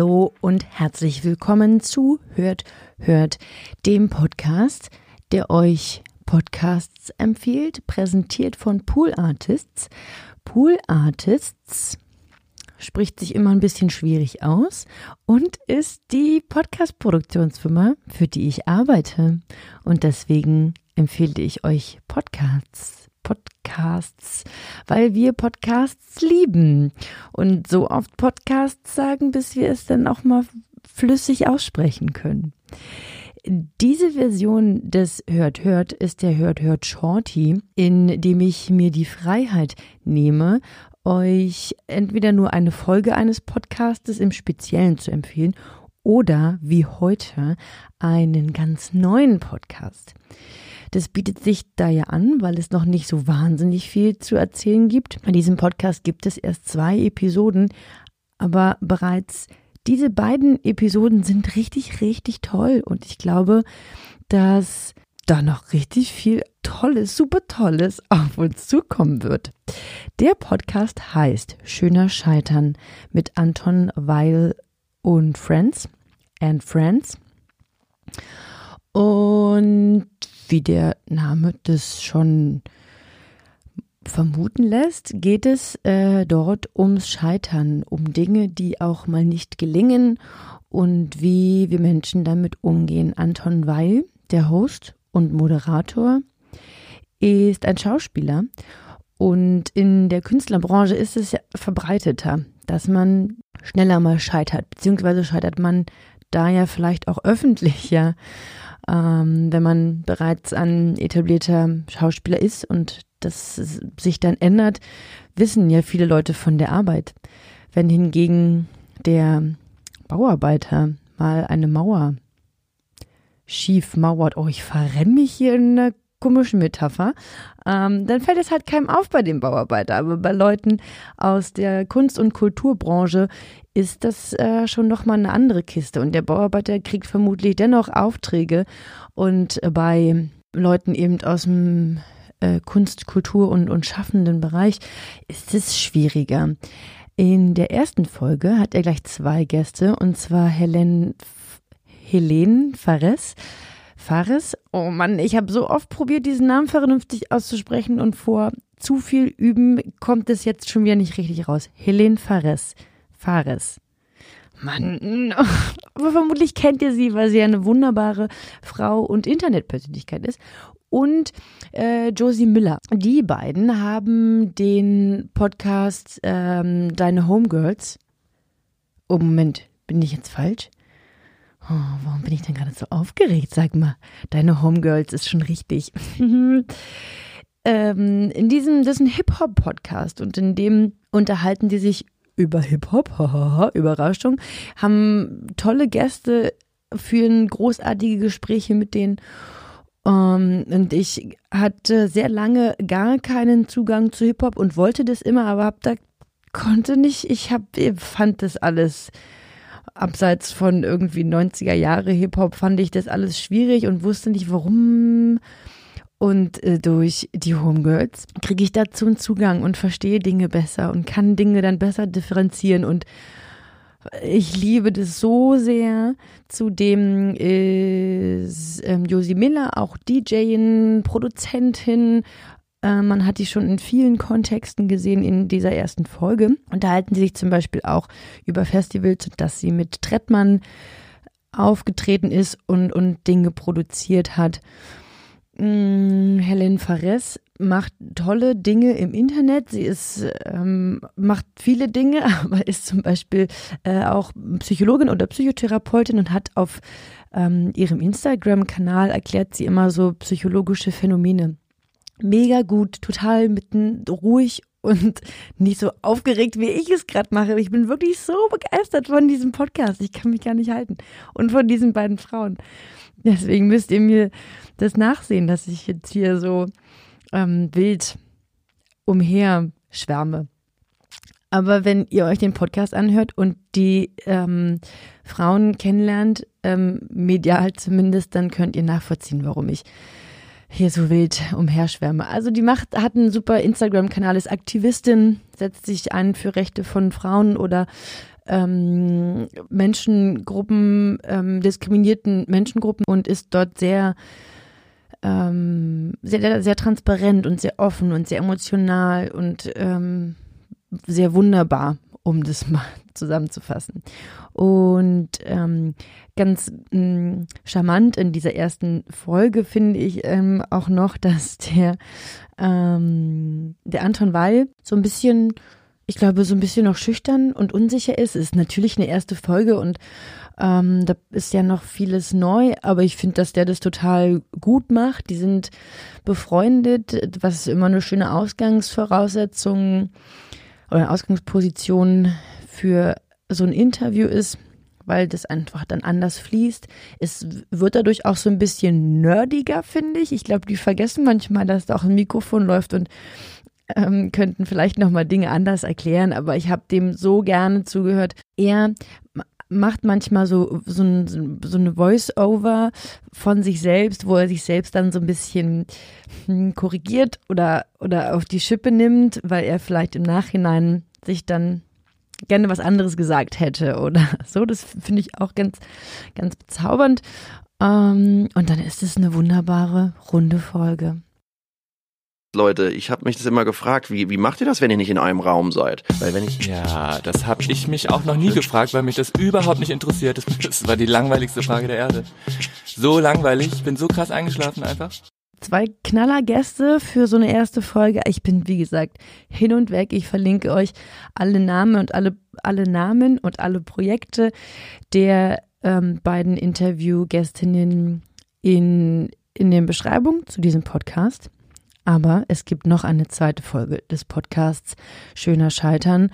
Hallo und herzlich willkommen zu Hört, Hört, dem Podcast, der euch Podcasts empfiehlt, präsentiert von Pool Artists. Pool Artists spricht sich immer ein bisschen schwierig aus und ist die Podcast-Produktionsfirma, für die ich arbeite. Und deswegen empfehle ich euch Podcasts. Podcasts, weil wir Podcasts lieben und so oft Podcasts sagen, bis wir es dann auch mal flüssig aussprechen können. Diese Version des Hört Hört ist der Hört Hört Shorty, in dem ich mir die Freiheit nehme, euch entweder nur eine Folge eines Podcastes im Speziellen zu empfehlen oder wie heute einen ganz neuen Podcast. Das bietet sich da ja an, weil es noch nicht so wahnsinnig viel zu erzählen gibt. Bei diesem Podcast gibt es erst zwei Episoden, aber bereits diese beiden Episoden sind richtig, richtig toll und ich glaube, dass da noch richtig viel Tolles, super Tolles auf uns zukommen wird. Der Podcast heißt Schöner Scheitern mit Anton Weil und Friends and Friends. Und wie der Name das schon vermuten lässt, geht es äh, dort ums Scheitern, um Dinge, die auch mal nicht gelingen und wie wir Menschen damit umgehen. Anton Weil, der Host und Moderator, ist ein Schauspieler und in der Künstlerbranche ist es ja verbreiteter, dass man schneller mal scheitert, beziehungsweise scheitert man da ja vielleicht auch öffentlicher, ähm, wenn man bereits ein etablierter Schauspieler ist und das sich dann ändert, wissen ja viele Leute von der Arbeit. Wenn hingegen der Bauarbeiter mal eine Mauer schief mauert, oh, ich verrenne mich hier in einer komischen Metapher, ähm, dann fällt es halt keinem auf bei dem Bauarbeiter. Aber bei Leuten aus der Kunst- und Kulturbranche ist das äh, schon nochmal eine andere Kiste. Und der Bauarbeiter kriegt vermutlich dennoch Aufträge. Und bei Leuten eben aus dem äh, Kunst, Kultur und, und schaffenden Bereich ist es schwieriger. In der ersten Folge hat er gleich zwei Gäste, und zwar Helen, Helene Fares Fares. Oh Mann, ich habe so oft probiert, diesen Namen vernünftig auszusprechen und vor zu viel Üben kommt es jetzt schon wieder nicht richtig raus. Helene Fares. Fares. Mann, aber vermutlich kennt ihr sie, weil sie eine wunderbare Frau und Internetpersönlichkeit ist. Und äh, Josie Miller. Die beiden haben den Podcast ähm, Deine Homegirls. Oh, Moment, bin ich jetzt falsch? Oh, warum bin ich denn gerade so aufgeregt? Sag mal, deine Homegirls ist schon richtig. ähm, in diesem, das ist ein Hip-Hop-Podcast und in dem unterhalten die sich über Hip-Hop, Überraschung, haben tolle Gäste, führen großartige Gespräche mit denen. Um, ähm, und ich hatte sehr lange gar keinen Zugang zu Hip-Hop und wollte das immer, aber hab da konnte nicht. Ich hab, fand das alles abseits von irgendwie 90er Jahre Hip-Hop fand ich das alles schwierig und wusste nicht warum. Und äh, durch die Homegirls kriege ich dazu einen Zugang und verstehe Dinge besser und kann Dinge dann besser differenzieren. Und ich liebe das so sehr. Zudem ist ähm, Josie Miller auch DJin, Produzentin, äh, man hat die schon in vielen Kontexten gesehen in dieser ersten Folge. Unterhalten sie sich zum Beispiel auch über Festivals, dass sie mit Trettmann aufgetreten ist und, und Dinge produziert hat. Hm, Helen Fares macht tolle Dinge im Internet. Sie ist, ähm, macht viele Dinge, aber ist zum Beispiel äh, auch Psychologin oder Psychotherapeutin und hat auf ähm, ihrem Instagram-Kanal erklärt sie immer so psychologische Phänomene mega gut, total mitten ruhig und nicht so aufgeregt, wie ich es gerade mache. Ich bin wirklich so begeistert von diesem Podcast. Ich kann mich gar nicht halten. Und von diesen beiden Frauen. Deswegen müsst ihr mir das nachsehen, dass ich jetzt hier so ähm, wild umher schwärme. Aber wenn ihr euch den Podcast anhört und die ähm, Frauen kennenlernt, ähm, medial zumindest, dann könnt ihr nachvollziehen, warum ich hier so wild umherschwärme. Also die Macht hat einen super Instagram-Kanal, ist Aktivistin, setzt sich ein für Rechte von Frauen oder ähm, Menschengruppen, ähm, diskriminierten Menschengruppen und ist dort sehr ähm, sehr, sehr transparent und sehr offen und sehr emotional und ähm, sehr wunderbar, um das mal zusammenzufassen. Und ähm, ganz mh, mm, charmant in dieser ersten Folge finde ich ähm, auch noch, dass der, ähm, der Anton Weil so ein bisschen, ich glaube, so ein bisschen noch schüchtern und unsicher ist. Ist natürlich eine erste Folge und ähm, da ist ja noch vieles neu, aber ich finde, dass der das total gut macht. Die sind befreundet, was immer eine schöne Ausgangsvoraussetzung oder Ausgangsposition für so ein Interview ist, weil das einfach dann anders fließt. Es wird dadurch auch so ein bisschen nerdiger, finde ich. Ich glaube, die vergessen manchmal, dass da auch ein Mikrofon läuft und ähm, könnten vielleicht nochmal Dinge anders erklären, aber ich habe dem so gerne zugehört. Er macht manchmal so, so, ein, so eine Voice-Over von sich selbst, wo er sich selbst dann so ein bisschen hm, korrigiert oder, oder auf die Schippe nimmt, weil er vielleicht im Nachhinein sich dann gerne was anderes gesagt hätte oder so. Das finde ich auch ganz, ganz bezaubernd. Ähm, und dann ist es eine wunderbare, runde Folge. Leute, ich habe mich das immer gefragt, wie, wie macht ihr das, wenn ihr nicht in einem Raum seid? Weil wenn ich ja, das habe ich mich auch noch nie gefragt, weil mich das überhaupt nicht interessiert. Das war die langweiligste Frage der Erde. So langweilig, ich bin so krass eingeschlafen einfach. Zwei Knallergäste für so eine erste Folge. Ich bin, wie gesagt, hin und weg. Ich verlinke euch alle Namen und alle, alle Namen und alle Projekte der ähm, beiden Interviewgästinnen in, in den Beschreibungen zu diesem Podcast. Aber es gibt noch eine zweite Folge des Podcasts Schöner Scheitern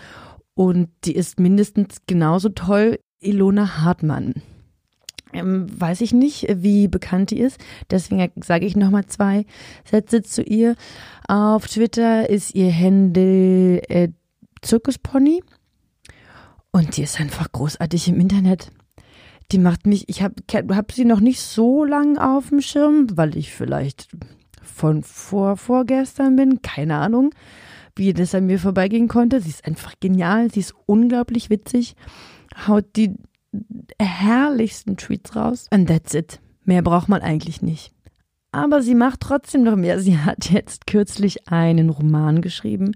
und die ist mindestens genauso toll. Ilona Hartmann. Ähm, weiß ich nicht, wie bekannt die ist. Deswegen sage ich nochmal zwei Sätze zu ihr. Auf Twitter ist ihr Handle äh, Zirkuspony. Und die ist einfach großartig im Internet. Die macht mich, ich habe hab sie noch nicht so lang auf dem Schirm, weil ich vielleicht von vor, vorgestern bin. Keine Ahnung, wie das an mir vorbeigehen konnte. Sie ist einfach genial. Sie ist unglaublich witzig. Haut die herrlichsten Tweets raus. And that's it. Mehr braucht man eigentlich nicht. Aber sie macht trotzdem noch mehr. Sie hat jetzt kürzlich einen Roman geschrieben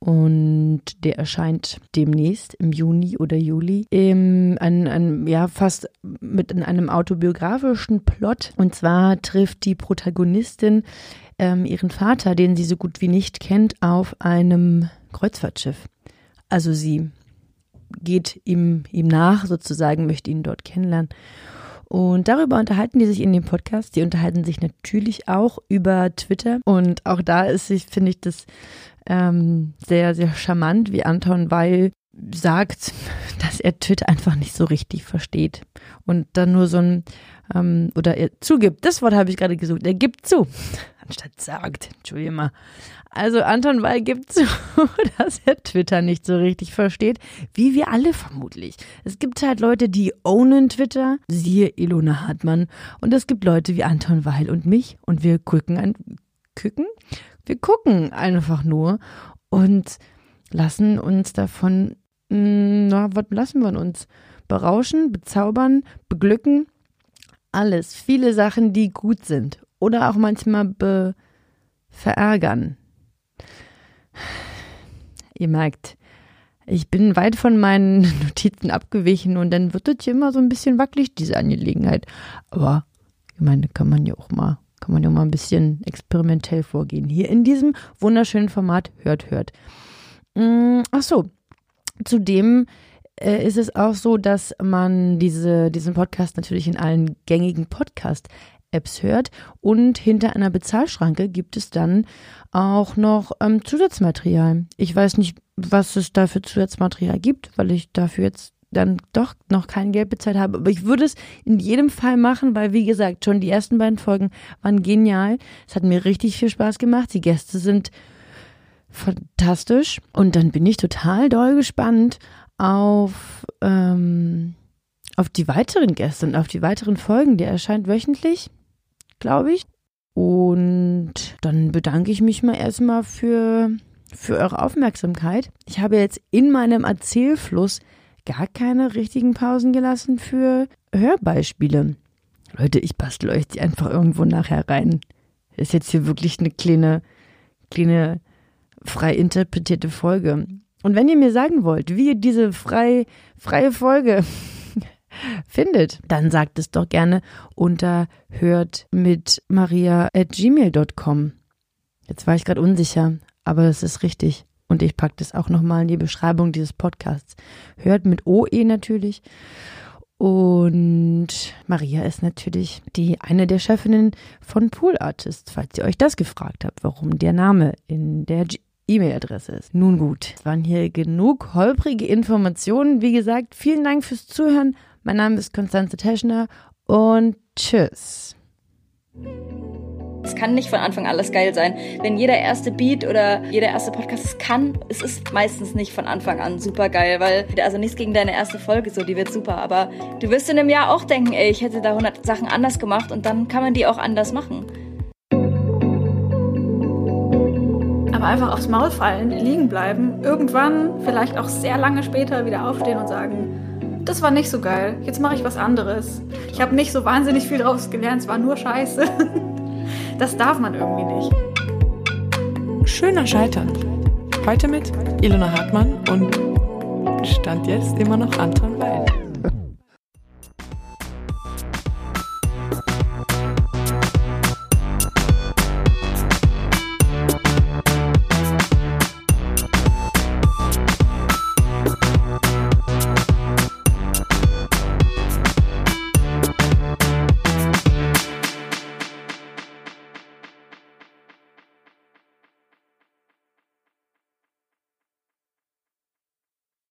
und der erscheint demnächst im Juni oder Juli im, ein, ein, ja, fast mit einem autobiografischen Plot. Und zwar trifft die Protagonistin ähm, ihren Vater, den sie so gut wie nicht kennt, auf einem Kreuzfahrtschiff. Also sie geht ihm, ihm nach sozusagen, möchte ihn dort kennenlernen. Und darüber unterhalten die sich in dem Podcast. Die unterhalten sich natürlich auch über Twitter. Und auch da ist, finde ich, das ähm, sehr, sehr charmant, wie Anton Weil sagt, dass er Twitter einfach nicht so richtig versteht. Und dann nur so ein, ähm, oder er zugibt, das Wort habe ich gerade gesucht, er gibt zu, anstatt sagt, entschuldige mal. Also Anton Weil gibt zu, dass er Twitter nicht so richtig versteht, wie wir alle vermutlich. Es gibt halt Leute, die ownen Twitter, siehe Ilona Hartmann, und es gibt Leute wie Anton Weil und mich, und wir gucken küken, wir gucken einfach nur und lassen uns davon, mm, na, was lassen wir uns? Berauschen, bezaubern, beglücken, alles. Viele Sachen, die gut sind oder auch manchmal be verärgern. Ihr merkt, ich bin weit von meinen Notizen abgewichen und dann wird das hier immer so ein bisschen wackelig, diese Angelegenheit. Aber ich meine, kann man ja auch mal kann man ja mal ein bisschen experimentell vorgehen. Hier in diesem wunderschönen Format Hört, Hört. Mm, ach so, zudem äh, ist es auch so, dass man diese, diesen Podcast natürlich in allen gängigen Podcast-Apps hört und hinter einer Bezahlschranke gibt es dann auch noch ähm, Zusatzmaterial. Ich weiß nicht, was es da für Zusatzmaterial gibt, weil ich dafür jetzt dann doch noch kein Geld bezahlt habe. Aber ich würde es in jedem Fall machen, weil, wie gesagt, schon die ersten beiden Folgen waren genial. Es hat mir richtig viel Spaß gemacht. Die Gäste sind fantastisch. Und dann bin ich total doll gespannt auf, ähm, auf die weiteren Gäste und auf die weiteren Folgen. Der erscheint wöchentlich, glaube ich. Und dann bedanke ich mich mal erstmal für, für eure Aufmerksamkeit. Ich habe jetzt in meinem Erzählfluss gar keine richtigen Pausen gelassen für Hörbeispiele. Leute, ich bastel euch die einfach irgendwo nachher rein. Ist jetzt hier wirklich eine kleine, kleine frei interpretierte Folge. Und wenn ihr mir sagen wollt, wie ihr diese frei, freie Folge findet, dann sagt es doch gerne unter hört mit maria at gmail.com. Jetzt war ich gerade unsicher, aber es ist richtig. Und ich packe das auch nochmal in die Beschreibung dieses Podcasts. Hört mit OE natürlich. Und Maria ist natürlich die eine der Chefinnen von Pool Artists, falls ihr euch das gefragt habt, warum der Name in der E-Mail-Adresse ist. Nun gut, es waren hier genug holprige Informationen. Wie gesagt, vielen Dank fürs Zuhören. Mein Name ist Konstanze Teschner und tschüss. Es kann nicht von Anfang alles geil sein. Wenn jeder erste Beat oder jeder erste Podcast es kann, es ist meistens nicht von Anfang an super geil, weil, also nichts gegen deine erste Folge so, die wird super, aber du wirst in einem Jahr auch denken, ey, ich hätte da 100 Sachen anders gemacht und dann kann man die auch anders machen. Aber einfach aufs Maul fallen, liegen bleiben, irgendwann, vielleicht auch sehr lange später wieder aufstehen und sagen, das war nicht so geil, jetzt mache ich was anderes. Ich habe nicht so wahnsinnig viel draus gelernt, es war nur Scheiße. Das darf man irgendwie nicht. Schöner Scheitern. Heute mit Ilona Hartmann und Stand jetzt immer noch Anton